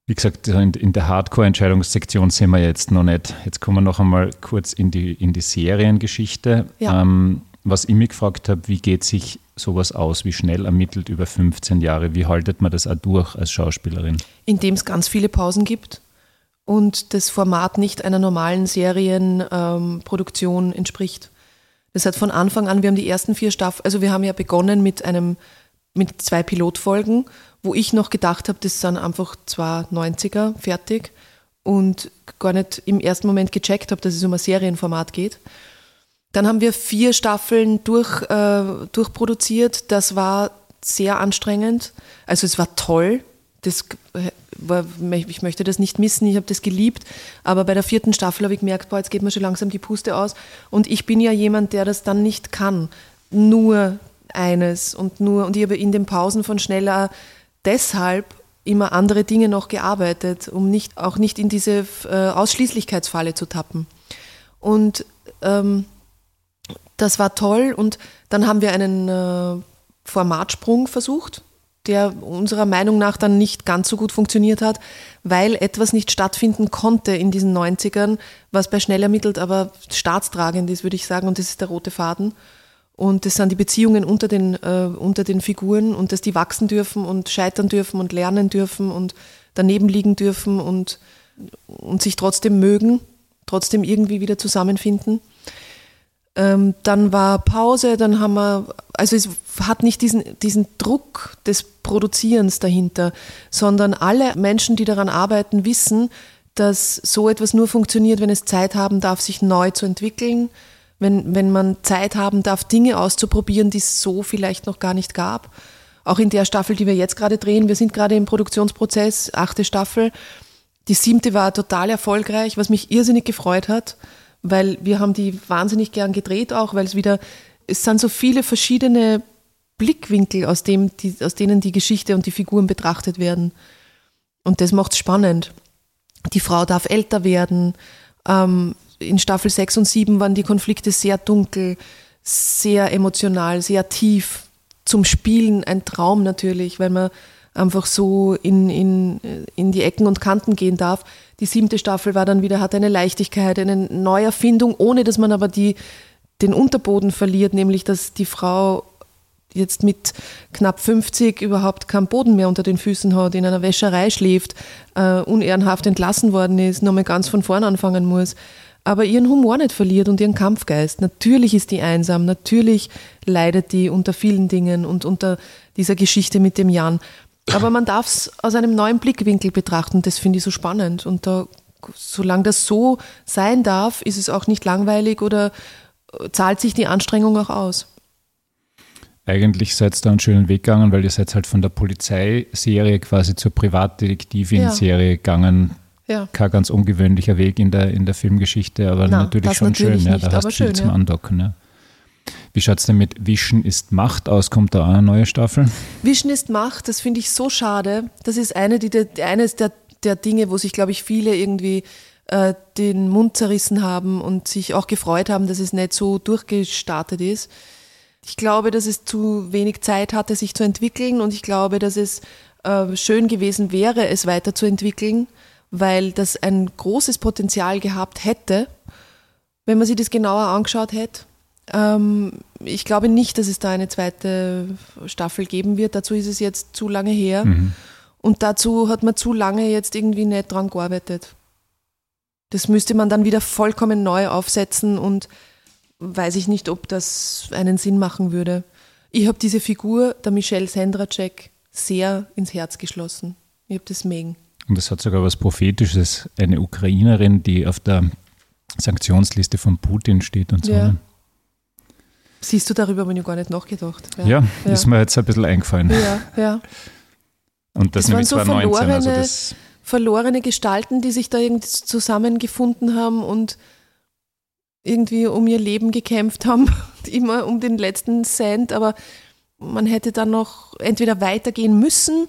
Wie gesagt, in, in der Hardcore-Entscheidungssektion sind wir jetzt noch nicht. Jetzt kommen wir noch einmal kurz in die, in die Seriengeschichte. Ja. Ähm, was ich mich gefragt habe, wie geht sich sowas aus? Wie schnell ermittelt über 15 Jahre? Wie haltet man das auch durch als Schauspielerin? indem es ganz viele Pausen gibt und das Format nicht einer normalen Serienproduktion ähm, entspricht. Das hat von Anfang an, wir haben die ersten vier Staffeln, also wir haben ja begonnen mit einem mit zwei Pilotfolgen, wo ich noch gedacht habe, das sind einfach zwei 90er fertig und gar nicht im ersten Moment gecheckt habe, dass es um ein Serienformat geht. Dann haben wir vier Staffeln durch, äh, durchproduziert. Das war sehr anstrengend. Also es war toll. Das war, ich möchte das nicht missen, ich habe das geliebt. Aber bei der vierten Staffel habe ich gemerkt, boah, jetzt geht mir schon langsam die Puste aus. Und ich bin ja jemand, der das dann nicht kann. Nur eines und nur, und ich habe in den Pausen von schneller deshalb immer andere Dinge noch gearbeitet, um nicht, auch nicht in diese äh, Ausschließlichkeitsfalle zu tappen. Und ähm, das war toll und dann haben wir einen äh, Formatsprung versucht, der unserer Meinung nach dann nicht ganz so gut funktioniert hat, weil etwas nicht stattfinden konnte in diesen 90ern, was bei schnell ermittelt aber staatstragend ist, würde ich sagen, und das ist der rote Faden. Und das sind die Beziehungen unter den, äh, unter den Figuren und dass die wachsen dürfen und scheitern dürfen und lernen dürfen und daneben liegen dürfen und, und sich trotzdem mögen, trotzdem irgendwie wieder zusammenfinden. Ähm, dann war Pause, dann haben wir, also es hat nicht diesen, diesen Druck des Produzierens dahinter, sondern alle Menschen, die daran arbeiten, wissen, dass so etwas nur funktioniert, wenn es Zeit haben darf, sich neu zu entwickeln, wenn, wenn man Zeit haben darf, Dinge auszuprobieren, die es so vielleicht noch gar nicht gab. Auch in der Staffel, die wir jetzt gerade drehen, wir sind gerade im Produktionsprozess, achte Staffel. Die siebte war total erfolgreich, was mich irrsinnig gefreut hat, weil wir haben die wahnsinnig gern gedreht auch, weil es wieder, es sind so viele verschiedene Blickwinkel, aus, dem, die, aus denen die Geschichte und die Figuren betrachtet werden. Und das macht es spannend. Die Frau darf älter werden, ähm, in Staffel 6 und 7 waren die Konflikte sehr dunkel, sehr emotional, sehr tief. Zum Spielen ein Traum natürlich, weil man einfach so in, in, in die Ecken und Kanten gehen darf. Die siebte Staffel war dann wieder, hat eine Leichtigkeit, eine Neuerfindung, ohne dass man aber die, den Unterboden verliert, nämlich dass die Frau jetzt mit knapp 50 überhaupt keinen Boden mehr unter den Füßen hat, in einer Wäscherei schläft, äh, unehrenhaft entlassen worden ist, nochmal ganz von vorn anfangen muss aber ihren Humor nicht verliert und ihren Kampfgeist. Natürlich ist die einsam, natürlich leidet die unter vielen Dingen und unter dieser Geschichte mit dem Jan. Aber man darf es aus einem neuen Blickwinkel betrachten, das finde ich so spannend. Und da, solange das so sein darf, ist es auch nicht langweilig oder äh, zahlt sich die Anstrengung auch aus. Eigentlich seid ihr da einen schönen Weg gegangen, weil ihr seid halt von der Polizeiserie quasi zur Privatdetektivin-Serie ja. gegangen ja. Kein ganz ungewöhnlicher Weg in der, in der Filmgeschichte, aber Na, natürlich schon natürlich schön. Nicht, ja, da hast du viel schön, zum ja. Andocken. Ja. Wie schaut es denn mit Wischen ist Macht aus? Kommt da auch eine neue Staffel? Wischen ist Macht, das finde ich so schade. Das ist eine, die, eines der, der Dinge, wo sich, glaube ich, viele irgendwie äh, den Mund zerrissen haben und sich auch gefreut haben, dass es nicht so durchgestartet ist. Ich glaube, dass es zu wenig Zeit hatte, sich zu entwickeln und ich glaube, dass es äh, schön gewesen wäre, es weiterzuentwickeln weil das ein großes Potenzial gehabt hätte, wenn man sich das genauer angeschaut hätte. Ähm, ich glaube nicht, dass es da eine zweite Staffel geben wird. Dazu ist es jetzt zu lange her. Mhm. Und dazu hat man zu lange jetzt irgendwie nicht dran gearbeitet. Das müsste man dann wieder vollkommen neu aufsetzen und weiß ich nicht, ob das einen Sinn machen würde. Ich habe diese Figur, der Michelle Sendracek, sehr ins Herz geschlossen. Ich habe das mögen. Und es hat sogar was Prophetisches, eine Ukrainerin, die auf der Sanktionsliste von Putin steht und so. Ja. Siehst du, darüber habe ich gar nicht nachgedacht. Ja, ja, ja, ist mir jetzt ein bisschen eingefallen. Ja, ja. Und das, das nämlich waren so 2019. Verlorene, also das verlorene Gestalten, die sich da irgendwie zusammengefunden haben und irgendwie um ihr Leben gekämpft haben, immer um den letzten Cent, aber man hätte dann noch entweder weitergehen müssen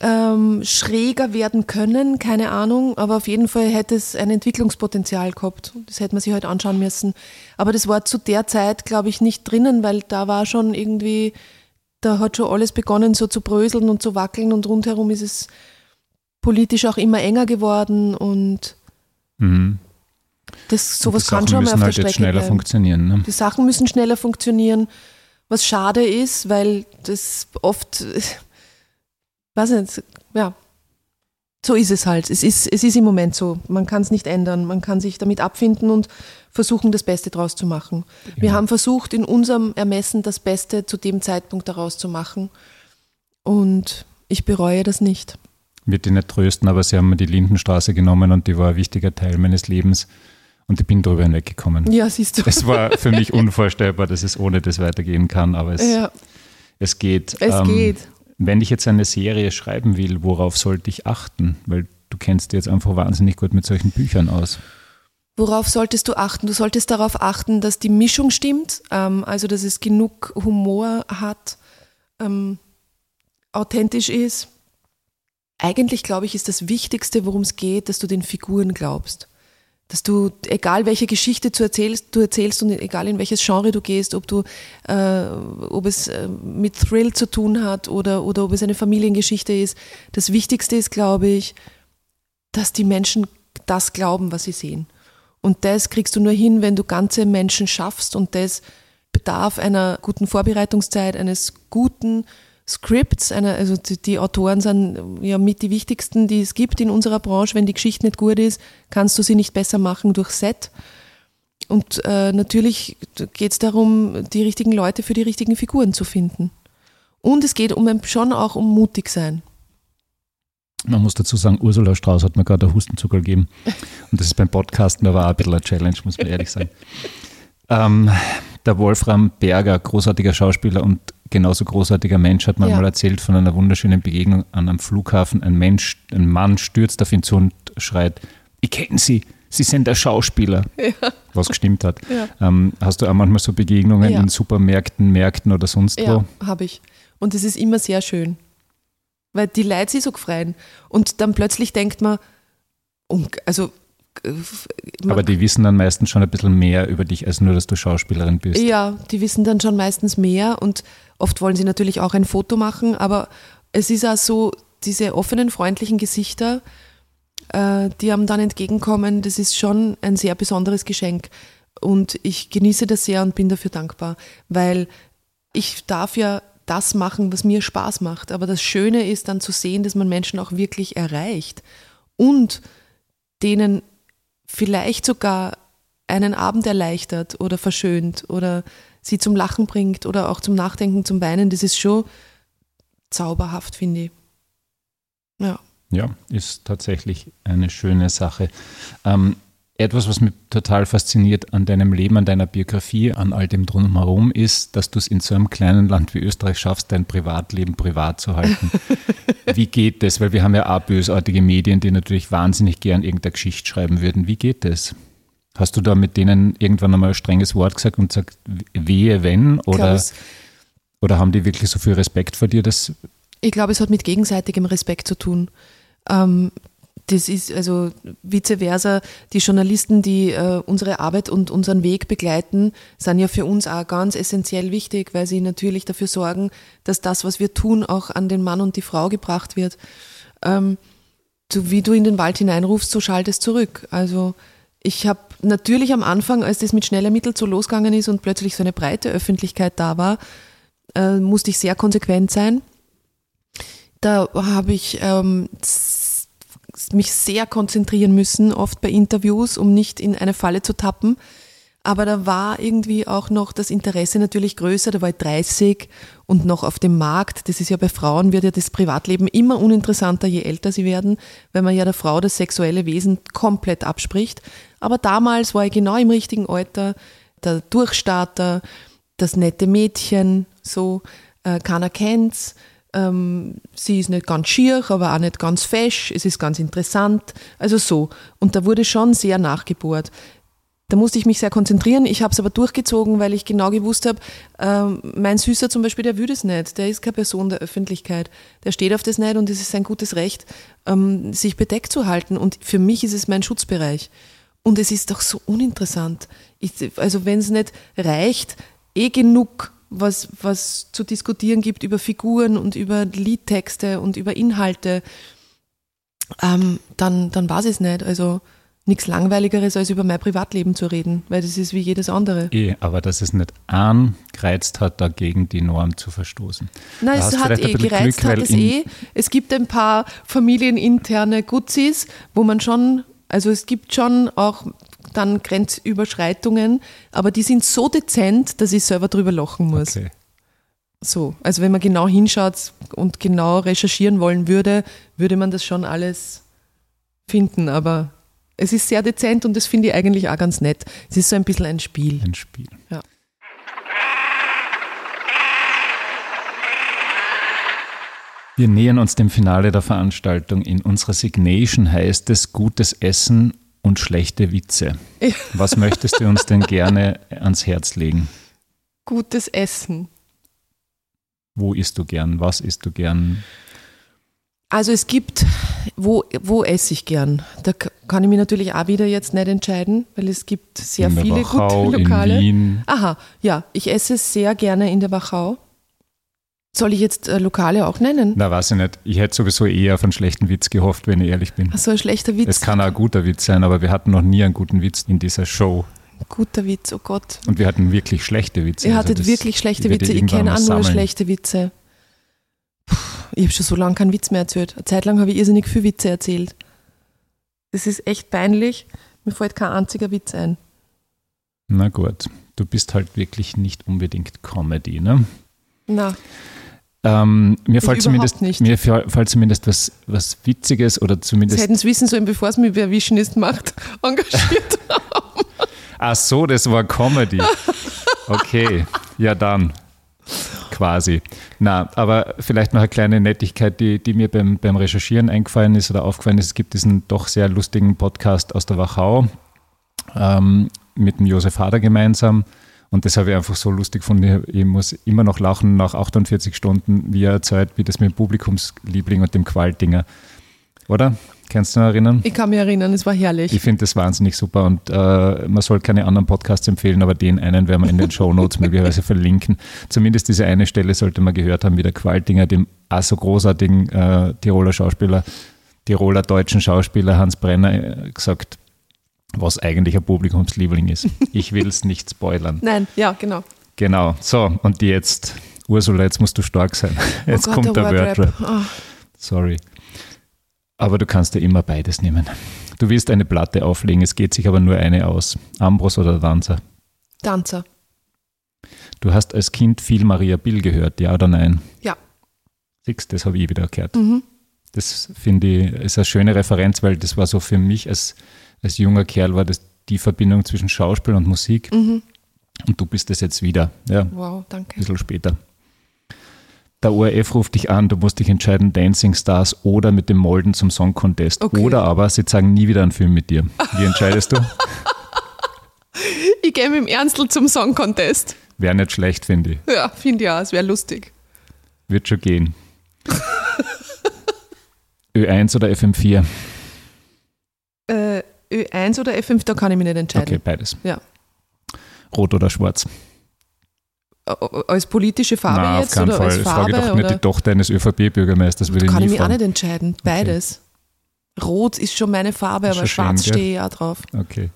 ähm, schräger werden können, keine Ahnung, aber auf jeden Fall hätte es ein Entwicklungspotenzial gehabt. Das hätte man sich halt anschauen müssen. Aber das war zu der Zeit, glaube ich, nicht drinnen, weil da war schon irgendwie, da hat schon alles begonnen so zu bröseln und zu wackeln und rundherum ist es politisch auch immer enger geworden und mhm. das, sowas die kann schon mal auf halt der Strecke schneller bleiben. funktionieren. Ne? Die Sachen müssen schneller funktionieren, was schade ist, weil das oft weiß nicht, ja, so ist es halt. Es ist, es ist im Moment so. Man kann es nicht ändern. Man kann sich damit abfinden und versuchen, das Beste daraus zu machen. Ja. Wir haben versucht, in unserem Ermessen das Beste zu dem Zeitpunkt daraus zu machen. Und ich bereue das nicht. Wird die nicht trösten, aber Sie haben mir die Lindenstraße genommen und die war ein wichtiger Teil meines Lebens. Und ich bin drüber hinweggekommen. Ja, siehst du. Es war für mich unvorstellbar, dass es ohne das weitergehen kann, aber es, Ja, es geht. es Ähm, geht. Wenn ich jetzt eine Serie schreiben will, worauf sollte ich achten? Weil du kennst dich jetzt einfach wahnsinnig gut mit solchen Büchern aus. Worauf solltest du achten? Du solltest darauf achten, dass die Mischung stimmt, ähm, also dass es genug Humor hat, ähm, authentisch ist. Eigentlich, glaube ich, ist das Wichtigste, worum es geht, dass du den Figuren glaubst. Dass du, egal welche Geschichte du erzählst, du erzählst und egal in welches Genre du gehst, ob du, äh, ob es äh, mit Thrill zu tun hat oder, oder ob es eine Familiengeschichte ist. Das Wichtigste ist, glaube ich, dass die Menschen das glauben, was sie sehen. Und das kriegst du nur hin, wenn du ganze Menschen schaffst und das bedarf einer guten Vorbereitungszeit, eines guten Scripts. Einer, also die, Autoren sind ja mit die wichtigsten, die es gibt in unserer Branche. Wenn die Geschichte nicht gut ist, kannst du sie nicht besser machen durch Set. Und äh, natürlich geht es darum, die richtigen Leute für die richtigen Figuren zu finden. Und es geht um schon auch um mutig sein. Man muss dazu sagen, Ursula Strauß hat mir gerade einen Hustenzucker gegeben. Und das ist beim Podcasten, da war auch ein bisschen eine Challenge, muss man ehrlich sagen. Ähm, der Wolfram Berger, großartiger Schauspieler und genauso großartiger Mensch, hat mir Ja. mal erzählt von einer wunderschönen Begegnung an einem Flughafen. Ein Mensch, ein Mann stürzt auf ihn zu und schreit, ich kenne Sie, Sie sind der Schauspieler. Was gestimmt hat. Ja. Ähm, hast du auch manchmal so Begegnungen Ja. in Supermärkten, Märkten oder sonst Ja, wo? habe ich. Und es ist immer sehr schön. Weil die Leute sich so gefreien. Und dann plötzlich denkt man, also. äh, man- Aber die wissen dann meistens schon ein bisschen mehr über dich, als nur, dass du Schauspielerin bist. Ja, die wissen dann schon meistens mehr und oft wollen sie natürlich auch ein Foto machen, aber es ist auch so, diese offenen, freundlichen Gesichter, äh, die einem dann entgegenkommen, das ist schon ein sehr besonderes Geschenk. Und ich genieße das sehr und bin dafür dankbar, weil ich darf ja das machen, was mir Spaß macht. Aber das Schöne ist dann zu sehen, dass man Menschen auch wirklich erreicht und denen vielleicht sogar einen Abend erleichtert oder verschönt oder sie zum Lachen bringt oder auch zum Nachdenken, zum Weinen. Das ist schon zauberhaft, finde ich. Ja. Ja, ist tatsächlich eine schöne Sache. Ähm, etwas, was mich total fasziniert an deinem Leben, an deiner Biografie, an all dem drumherum, ist, dass du es in so einem kleinen Land wie Österreich schaffst, dein Privatleben privat zu halten. Wie geht das? Weil wir haben ja auch bösartige Medien, die natürlich wahnsinnig gern irgendeine Geschichte schreiben würden. Wie geht das? Hast du da mit denen irgendwann einmal ein strenges Wort gesagt und gesagt, wehe, wenn? Oder, oder haben die wirklich so viel Respekt vor dir, dass ich glaube, es hat mit gegenseitigem Respekt zu tun. Ähm, das ist also vice versa. Die Journalisten, die äh, unsere Arbeit und unseren Weg begleiten, sind ja für uns auch ganz essentiell wichtig, weil sie natürlich dafür sorgen, dass das, was wir tun, auch an den Mann und die Frau gebracht wird. Ähm, so wie du in den Wald hineinrufst, so schallt es zurück. Also ich habe natürlich am Anfang, als das mit schneller Mittel so losgegangen ist und plötzlich so eine breite Öffentlichkeit da war, äh, musste ich sehr konsequent sein. Da habe ich ähm, mich sehr konzentrieren müssen, oft bei Interviews, um nicht in eine Falle zu tappen. Aber da war irgendwie auch noch das Interesse natürlich größer. Da war ich 30 und noch auf dem Markt. Das ist ja bei Frauen, wird ja das Privatleben immer uninteressanter, je älter sie werden, weil man ja der Frau das sexuelle Wesen komplett abspricht. Aber damals war ich genau im richtigen Alter, der Durchstarter, das nette Mädchen, so, äh, keiner kennt's. Ähm, sie ist nicht ganz schier, aber auch nicht ganz fesch. Es ist ganz interessant. Also so. Und da wurde schon sehr nachgebohrt. Da musste ich mich sehr konzentrieren. Ich habe es aber durchgezogen, weil ich genau gewusst habe, ähm, mein Süßer zum Beispiel, der würde es nicht. Der ist keine Person der Öffentlichkeit. Der steht auf das nicht und es ist sein gutes Recht, ähm, sich bedeckt zu halten. Und für mich ist es mein Schutzbereich. Und es ist doch so uninteressant. Ich, also wenn es nicht reicht, eh genug, was, was zu diskutieren gibt über Figuren und über Liedtexte und über Inhalte, ähm, dann, dann war es nicht. Also nichts Langweiligeres, als über mein Privatleben zu reden, weil das ist wie jedes andere. Eh, aber dass es nicht angereizt hat, dagegen die Norm zu verstoßen. Nein, Da es hat eh, gereizt Glück, hat es eh. Es gibt ein paar familieninterne Guzis, wo man schon, also es gibt schon auch dann Grenzüberschreitungen, aber die sind so dezent, dass ich selber drüber lachen muss. Okay. So, also wenn man genau hinschaut und genau recherchieren wollen würde, würde man das schon alles finden, aber Es ist sehr dezent und das finde ich eigentlich auch ganz nett. Es ist so ein bisschen ein Spiel. Ein Spiel. Ja. Wir nähern uns dem Finale der Veranstaltung. In unserer Signation heißt es gutes Essen und schlechte Witze. Was möchtest du uns denn gerne ans Herz legen? Gutes Essen. Wo isst du gern? Was isst du gern? Also es gibt, wo, wo esse ich gern? Da kann ich mich natürlich auch wieder jetzt nicht entscheiden, weil es gibt sehr in viele Wachau, gute Lokale. in Wien. Aha, ja, ich esse sehr gerne in der Wachau. Soll ich jetzt äh, Lokale auch nennen? Na, weiß ich nicht. Ich hätte sowieso eher auf einen schlechten Witz gehofft, wenn ich ehrlich bin. Ach so ein schlechter Witz. Es kann auch ein guter Witz sein, aber wir hatten noch nie einen guten Witz in dieser Show. Guter Witz, oh Gott. Und wir hatten wirklich schlechte Witze. Ihr Also hattet das wirklich schlechte Witze. Ich kenne auch nur schlechte Witze. Ich habe schon so lange keinen Witz mehr erzählt. Eine Zeit lang habe ich irrsinnig viele Witze erzählt. Das ist echt peinlich. Mir fällt kein einziger Witz ein. Na gut, du bist halt wirklich nicht unbedingt Comedy, ne? Na, Ähm, mir fällt zumindest, nicht. mir fällt zumindest was, was Witziges oder sie zumindest. hätten es wissen sollen, bevor es mich erwischen ist, macht, engagiert. Ach so, das war Comedy. Okay, ja dann. Quasi. Na, aber vielleicht noch eine kleine Nettigkeit, die, die mir beim, beim Recherchieren eingefallen ist oder aufgefallen ist. Es gibt diesen doch sehr lustigen Podcast aus der Wachau ähm, mit dem Josef Hader gemeinsam. Und das habe ich einfach so lustig gefunden. Ich muss immer noch lachen nach 48 Stunden, wie er erzählt, wie das mit dem Publikumsliebling und dem Qualtinger. Oder? Kannst du noch erinnern? Ich kann mich erinnern, es war herrlich. Ich finde das wahnsinnig super und äh, man soll keine anderen Podcasts empfehlen, aber den einen werden wir in den Show Notes möglicherweise verlinken. Zumindest diese eine Stelle sollte man gehört haben, wie der Qualtinger, dem auch so großartigen äh, Tiroler Schauspieler, Tiroler deutschen Schauspieler Hans Brenner äh, gesagt, was eigentlich ein Publikumsliebling ist. Ich will es nicht spoilern. Nein, ja, genau. Genau. So, und jetzt, Ursula, jetzt musst du stark sein. Jetzt oh Gott, kommt der Wordrap. Oh, Sorry. Aber du kannst dir immer beides nehmen. Du willst eine Platte auflegen, es geht sich aber nur eine aus. Ambros oder Danzer. Danzer. Du hast als Kind viel Maria Bill gehört, ja oder nein? Ja. Six, das habe ich wieder gehört. Mhm. Das finde ich ist eine schöne Referenz, weil das war so für mich als, als junger Kerl war das die Verbindung zwischen Schauspiel und Musik. Mhm. Und du bist es jetzt wieder, ja, ein Wow, danke. bisschen später. Der ORF ruft dich an, du musst dich entscheiden, Dancing Stars oder mit dem Molden zum Song Contest. Okay. Oder aber sie zeigen nie wieder einen Film mit dir. Wie entscheidest du? Ich gehe mit dem Ernstl zum Song Contest. Wäre nicht schlecht, finde ich. Ja, finde ich auch, es wäre lustig. Wird schon gehen. Ö1 oder FM4? Äh, Ö1 oder F5, da kann ich mich nicht entscheiden. Okay, beides. Ja. Rot oder schwarz? Als politische Farbe Nein, auf jetzt keinen oder Fall. als Ich Farbe? frage doch nicht die Tochter eines ÖVP-Bürgermeisters, würde ich kann ich mich auch nicht entscheiden. Beides. Rot ist schon meine Farbe, aber schwarz schön, stehe ich auch drauf. Okay.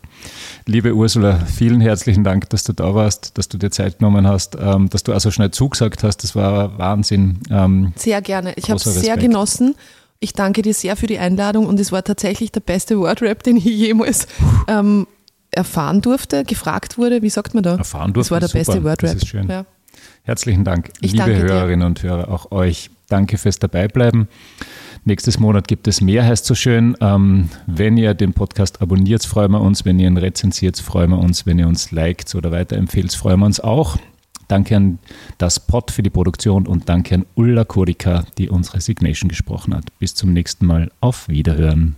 Liebe Ursula, vielen herzlichen Dank, dass du da warst, dass du dir Zeit genommen hast, ähm, dass du also schnell zugesagt hast. Das war Wahnsinn. Ähm, Sehr gerne. Ich habe es sehr genossen. Ich danke dir sehr für die Einladung und es war tatsächlich der beste Wordrap, den ich jemals ähm, erfahren durfte, gefragt wurde. Wie sagt man da? erfahren Das durfte. war der Super, beste Wordrap. Das ist schön. Ja. Herzlichen Dank, Ich liebe danke dir. Hörerinnen und Hörer, auch euch. Danke fürs Dabeibleiben. Nächstes Monat gibt es mehr, heißt so schön. Ähm, wenn ihr den Podcast abonniert, freuen wir uns. Wenn ihr ihn rezensiert, freuen wir uns. Wenn ihr uns liked oder weiterempfehlt, freuen wir uns auch. Danke an das Pod für die Produktion und danke an Ulla Kurika, die unsere Signation gesprochen hat. Bis zum nächsten Mal. Auf Wiederhören.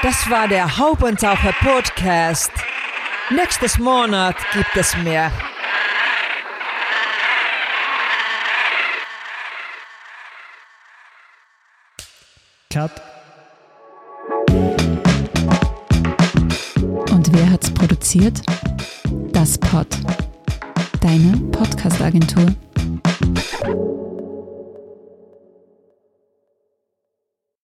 Das war der Haubentaucher Podcast. Nächstes Monat gibt es mehr. Cut. Und wer hat's produziert? Das Pod. Deine Podcast-Agentur.